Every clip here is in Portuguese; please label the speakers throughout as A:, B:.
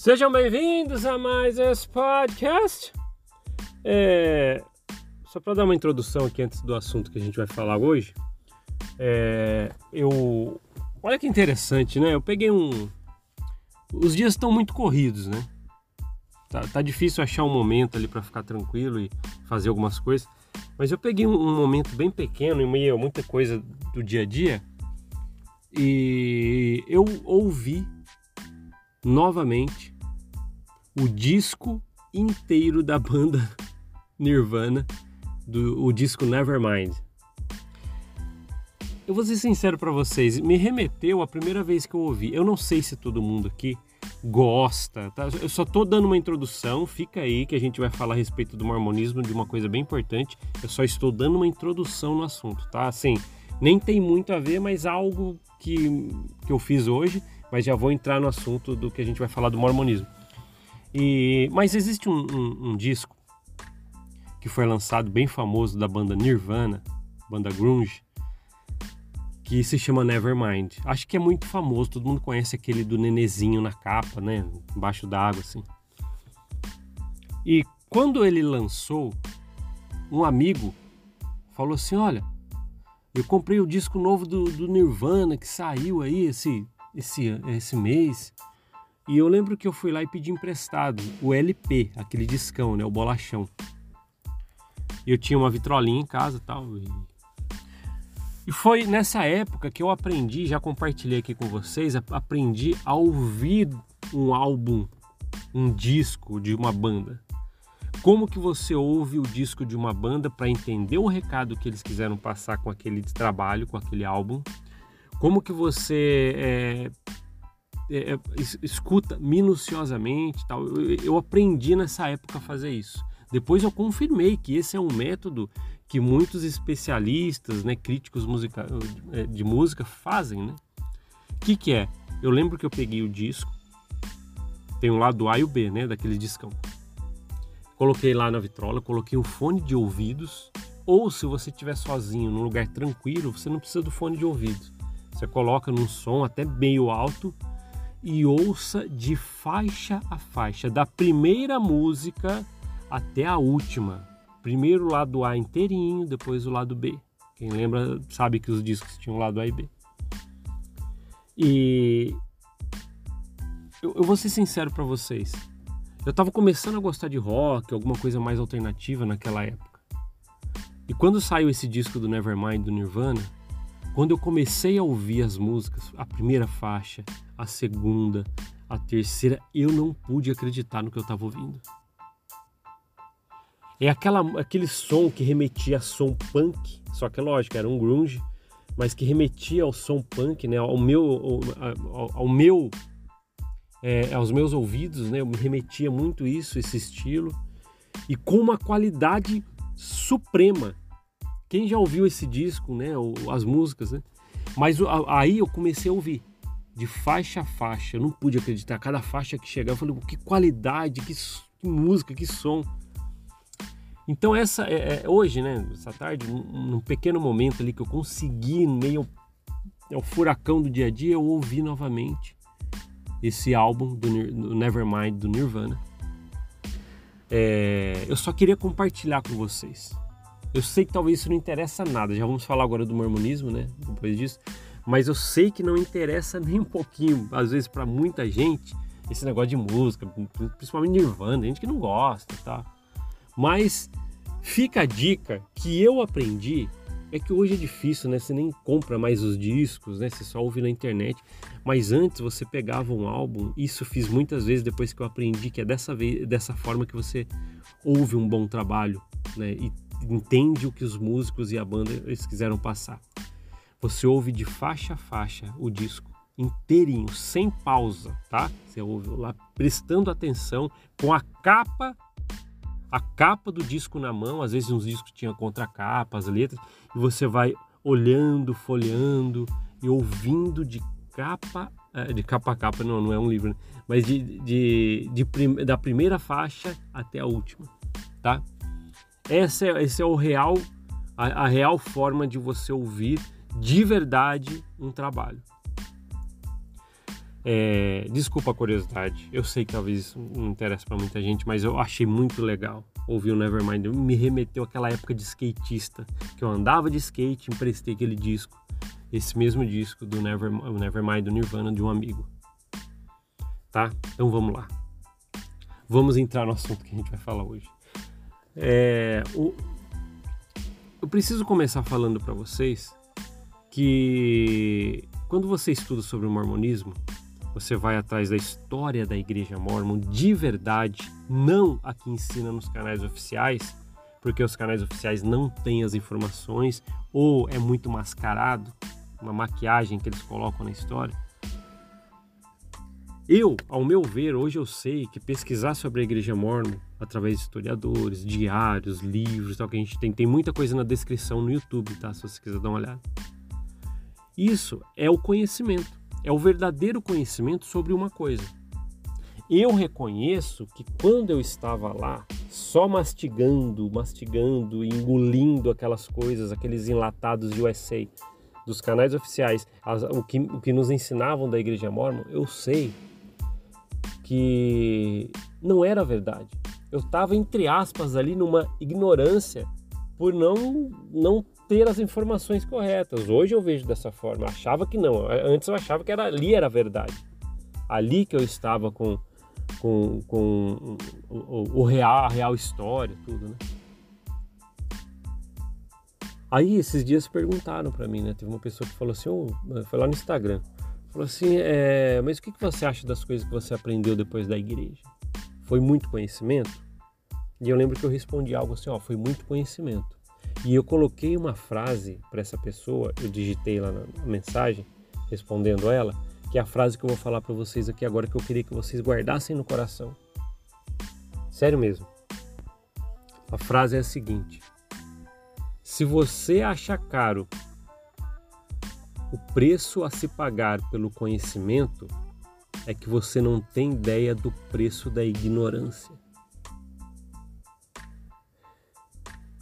A: Sejam bem-vindos a mais esse podcast. É, só para dar uma introdução aqui antes do assunto que a gente vai falar hoje, é, eu olha que interessante, né? Eu peguei um, os dias estão muito corridos, né? Tá, tá difícil achar um momento ali para ficar tranquilo e fazer algumas coisas, mas eu peguei um, um momento bem pequeno em meio muita coisa do dia a dia e eu ouvi novamente o disco inteiro da banda Nirvana, do, o disco Nevermind. Eu vou ser sincero para vocês, me remeteu a primeira vez que eu ouvi. Eu não sei se todo mundo aqui gosta, tá? Eu só tô dando uma introdução, fica aí que a gente vai falar a respeito do mormonismo, de uma coisa bem importante. Eu só estou dando uma introdução no assunto, tá? Assim, nem tem muito a ver, mas algo que, que eu fiz hoje mas já vou entrar no assunto do que a gente vai falar do mormonismo. E, mas existe um, um, um disco que foi lançado bem famoso da banda Nirvana, banda grunge, que se chama Nevermind. Acho que é muito famoso, todo mundo conhece aquele do nenezinho na capa, né, embaixo d'água assim. E quando ele lançou, um amigo falou assim: Olha, eu comprei o disco novo do, do Nirvana que saiu aí esse esse, esse mês. E eu lembro que eu fui lá e pedi emprestado o LP, aquele discão, né? O bolachão. E eu tinha uma vitrolinha em casa e tal. E... e foi nessa época que eu aprendi, já compartilhei aqui com vocês, aprendi a ouvir um álbum, um disco de uma banda. Como que você ouve o disco de uma banda para entender o recado que eles quiseram passar com aquele trabalho, com aquele álbum? como que você é, é, é escuta minuciosamente tal. Eu, eu, aprendi nessa época a fazer isso. Depois eu confirmei que esse é um método que muitos especialistas, né, críticos musica, é, de música fazem, né? O que, que é? Eu lembro que eu peguei o disco, tem um lado A e o B, né, daquele discão. Coloquei lá na vitrola, coloquei um fone de ouvidos, ou se você estiver sozinho num lugar tranquilo, você não precisa do fone de ouvidos você coloca num som até meio alto e ouça de faixa a faixa, da primeira música até a última. Primeiro o lado A inteirinho, depois o lado B. Quem lembra sabe que os discos tinham lado A e B. E eu, eu vou ser sincero para vocês. Eu estava começando a gostar de rock, alguma coisa mais alternativa naquela época. E quando saiu esse disco do Nevermind do Nirvana, quando eu comecei a ouvir as músicas, a primeira faixa, a segunda, a terceira, eu não pude acreditar no que eu estava ouvindo. É aquela, aquele som que remetia a som punk, só que é lógico, era um grunge, mas que remetia ao som punk, né, ao meu, ao, ao meu, é, aos meus ouvidos, né, eu me remetia muito isso, esse estilo, e com uma qualidade suprema. Quem já ouviu esse disco, né, as músicas, né? Mas aí eu comecei a ouvir de faixa a faixa. Eu não pude acreditar. Cada faixa que chegava, eu falei, que qualidade, que, que música, que som. Então essa é, é, hoje, né, essa tarde, num, pequeno momento ali que eu consegui meio ao furacão do dia a dia, eu ouvi novamente esse álbum do, do Nevermind do Nirvana. É, eu só queria compartilhar com vocês. Eu sei que talvez isso não interessa nada, já vamos falar agora do mormonismo, né? Depois disso. Mas eu sei que não interessa nem um pouquinho, às vezes, para muita gente, esse negócio de música, principalmente Nirvana, gente que não gosta, tá? Mas fica a dica que eu aprendi é que hoje é difícil, né? Você nem compra mais os discos, né? Você só ouve na internet. Mas antes você pegava um álbum, isso fiz muitas vezes depois que eu aprendi que é dessa vez, dessa forma que você ouve um bom trabalho, né? E entende o que os músicos e a banda eles quiseram passar. Você ouve de faixa a faixa o disco inteirinho, sem pausa, tá? Você ouve lá prestando atenção com a capa a capa do disco na mão, às vezes uns discos tinham contracapa, as letras, e você vai olhando, folheando e ouvindo de capa eh, de capa a capa, não, não é um livro, né? mas de, de, de, da primeira faixa até a última, tá? Essa é, esse é o real, a, a real forma de você ouvir de verdade um trabalho. É, desculpa a curiosidade, eu sei que talvez isso não interessa para muita gente, mas eu achei muito legal ouvir o Nevermind. Me remeteu àquela época de skatista, que eu andava de skate, emprestei aquele disco, esse mesmo disco do Never, Nevermind do Nirvana de um amigo. Tá? Então vamos lá. Vamos entrar no assunto que a gente vai falar hoje. É, o, eu preciso começar falando para vocês que quando você estuda sobre o mormonismo, você vai atrás da história da igreja mormon de verdade, não a que ensina nos canais oficiais, porque os canais oficiais não têm as informações ou é muito mascarado, uma maquiagem que eles colocam na história. Eu, ao meu ver, hoje eu sei que pesquisar sobre a igreja mormon através de historiadores, diários, livros, tal que a gente tem, tem muita coisa na descrição no YouTube, tá? Se você quiser dar uma olhada. Isso é o conhecimento é o verdadeiro conhecimento sobre uma coisa. Eu reconheço que quando eu estava lá, só mastigando, mastigando, engolindo aquelas coisas, aqueles enlatados de USA, dos canais oficiais, as, o, que, o que nos ensinavam da Igreja Mormon, eu sei que não era verdade. Eu estava, entre aspas, ali numa ignorância por não, não ter as informações corretas. Hoje eu vejo dessa forma. Eu achava que não. Antes eu achava que era, ali era a verdade. Ali que eu estava com, com, com o, o, real, a real história, tudo, né? Aí esses dias perguntaram para mim, né? Teve uma pessoa que falou assim, oh, foi lá no Instagram, falou assim, é, mas o que, que você acha das coisas que você aprendeu depois da igreja? Foi muito conhecimento? E eu lembro que eu respondi algo assim, ó, foi muito conhecimento. E eu coloquei uma frase para essa pessoa, eu digitei lá na mensagem, respondendo ela, que é a frase que eu vou falar para vocês aqui agora que eu queria que vocês guardassem no coração. Sério mesmo. A frase é a seguinte: Se você acha caro o preço a se pagar pelo conhecimento, é que você não tem ideia do preço da ignorância.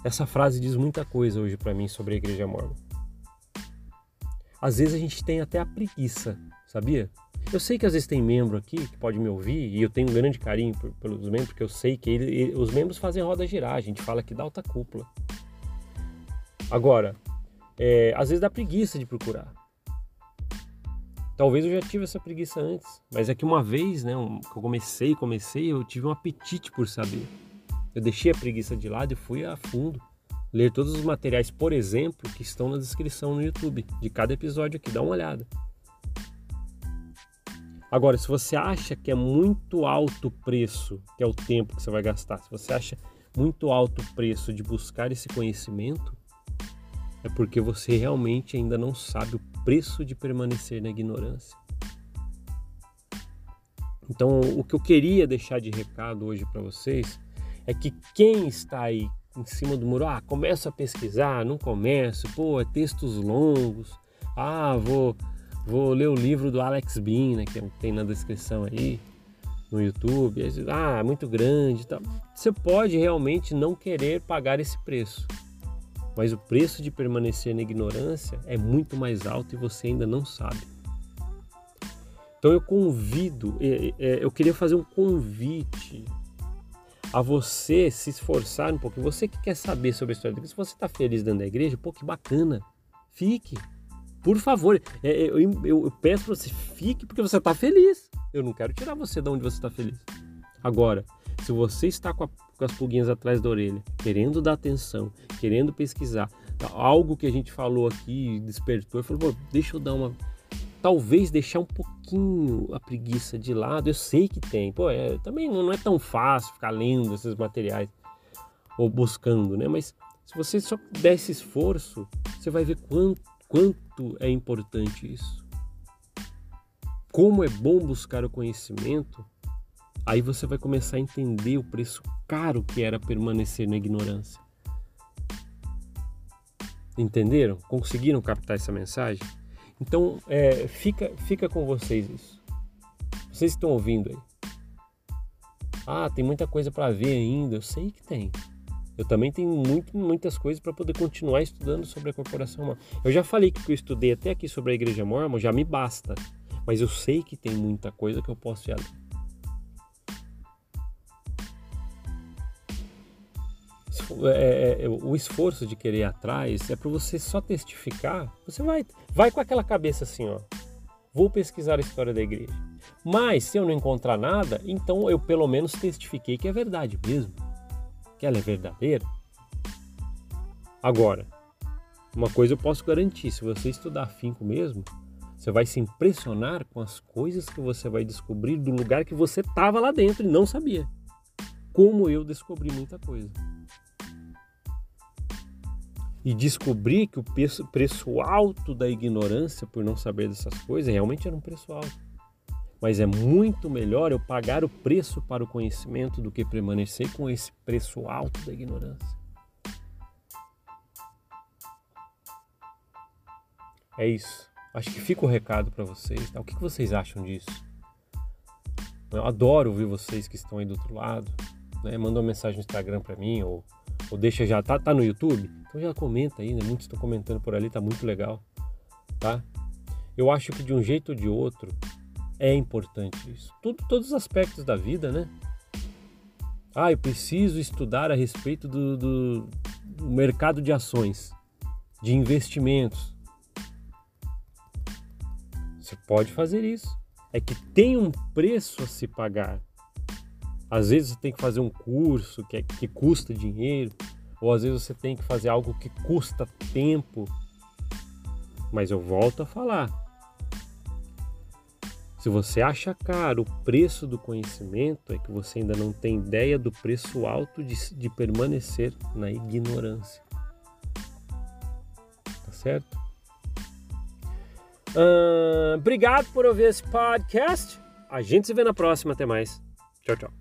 A: Essa frase diz muita coisa hoje para mim sobre a igreja mormon. Às vezes a gente tem até a preguiça, sabia? Eu sei que às vezes tem membro aqui que pode me ouvir e eu tenho um grande carinho por, pelos membros, porque eu sei que ele, ele, os membros fazem roda girar, a gente fala que dá alta cúpula. Agora, é, às vezes dá preguiça de procurar. Talvez eu já tive essa preguiça antes, mas é que uma vez, né, um, que eu comecei, comecei, eu tive um apetite por saber. Eu deixei a preguiça de lado e fui a fundo ler todos os materiais, por exemplo, que estão na descrição no YouTube de cada episódio aqui, dá uma olhada. Agora, se você acha que é muito alto o preço, que é o tempo que você vai gastar, se você acha muito alto o preço de buscar esse conhecimento, é porque você realmente ainda não sabe o preço de permanecer na ignorância. Então, o que eu queria deixar de recado hoje para vocês é que quem está aí em cima do muro, ah, começa a pesquisar, não começo, pô, é textos longos, ah, vou, vou ler o livro do Alex Bean, né, que tem na descrição aí no YouTube, ah, é muito grande, tá. Você pode realmente não querer pagar esse preço, mas o preço de permanecer na ignorância é muito mais alto e você ainda não sabe. Então eu convido, eu queria fazer um convite a você se esforçar um pouco. Você que quer saber sobre a história da igreja, se você está feliz dentro da igreja, pô, que bacana. Fique. Por favor, é, é, eu, eu, eu peço para você, fique porque você está feliz. Eu não quero tirar você de onde você está feliz. Agora, se você está com, a, com, as pulguinhas atrás da orelha, querendo dar atenção, querendo pesquisar, algo que a gente falou aqui despertou, falou, deixa eu dar uma talvez deixar um pouquinho a preguiça de lado. Eu sei que tem, pô, é, também não é tão fácil ficar lendo esses materiais ou buscando, né? Mas se você só der esse esforço, você vai ver quanto, quanto é importante isso. Como é bom buscar o conhecimento, aí você vai começar a entender o preço caro que era permanecer na ignorância. Entenderam? Conseguiram captar essa mensagem? Então, é, fica, fica com vocês isso. Vocês estão ouvindo aí. Ah, tem muita coisa para ver ainda. Eu sei que tem. Eu também tenho muito, muitas coisas para poder continuar estudando sobre a corporação mormon. Eu já falei que eu estudei até aqui sobre a igreja mormon, já me basta. Mas eu sei que tem muita coisa que eu posso ir além. É, é, é, o esforço de querer ir atrás é para você só testificar. Você vai, vai com aquela cabeça assim, ó. Vou pesquisar a história da igreja. Mas se eu não encontrar nada, então eu pelo menos testifiquei que é verdade mesmo, que ela é verdadeira. Agora, uma coisa eu posso garantir: se você estudar afinco mesmo, você vai se impressionar com as coisas que você vai descobrir do lugar que você estava lá dentro e não sabia. Como eu descobri muita coisa e descobri que o preço, preço alto da ignorância por não saber dessas coisas realmente era um preço alto. Mas é muito melhor eu pagar o preço para o conhecimento do que permanecer com esse preço alto da ignorância. É isso. Acho que fica o recado para vocês. Tá? O que vocês acham disso? Eu adoro ouvir vocês que estão aí do outro lado. Né? Manda uma mensagem no Instagram para mim ou ou deixa já, tá, tá no YouTube? Então já comenta aí, né? Muitos estão comentando por ali, tá muito legal, tá? Eu acho que de um jeito ou de outro é importante isso. Tudo, todos os aspectos da vida, né? Ah, eu preciso estudar a respeito do, do, do mercado de ações, de investimentos. Você pode fazer isso. É que tem um preço a se pagar. Às vezes você tem que fazer um curso que, é, que custa dinheiro, ou às vezes você tem que fazer algo que custa tempo. Mas eu volto a falar. Se você acha caro o preço do conhecimento, é que você ainda não tem ideia do preço alto de, de permanecer na ignorância. Tá certo? Uh, obrigado por ouvir esse podcast. A gente se vê na próxima. Até mais. Tchau, tchau.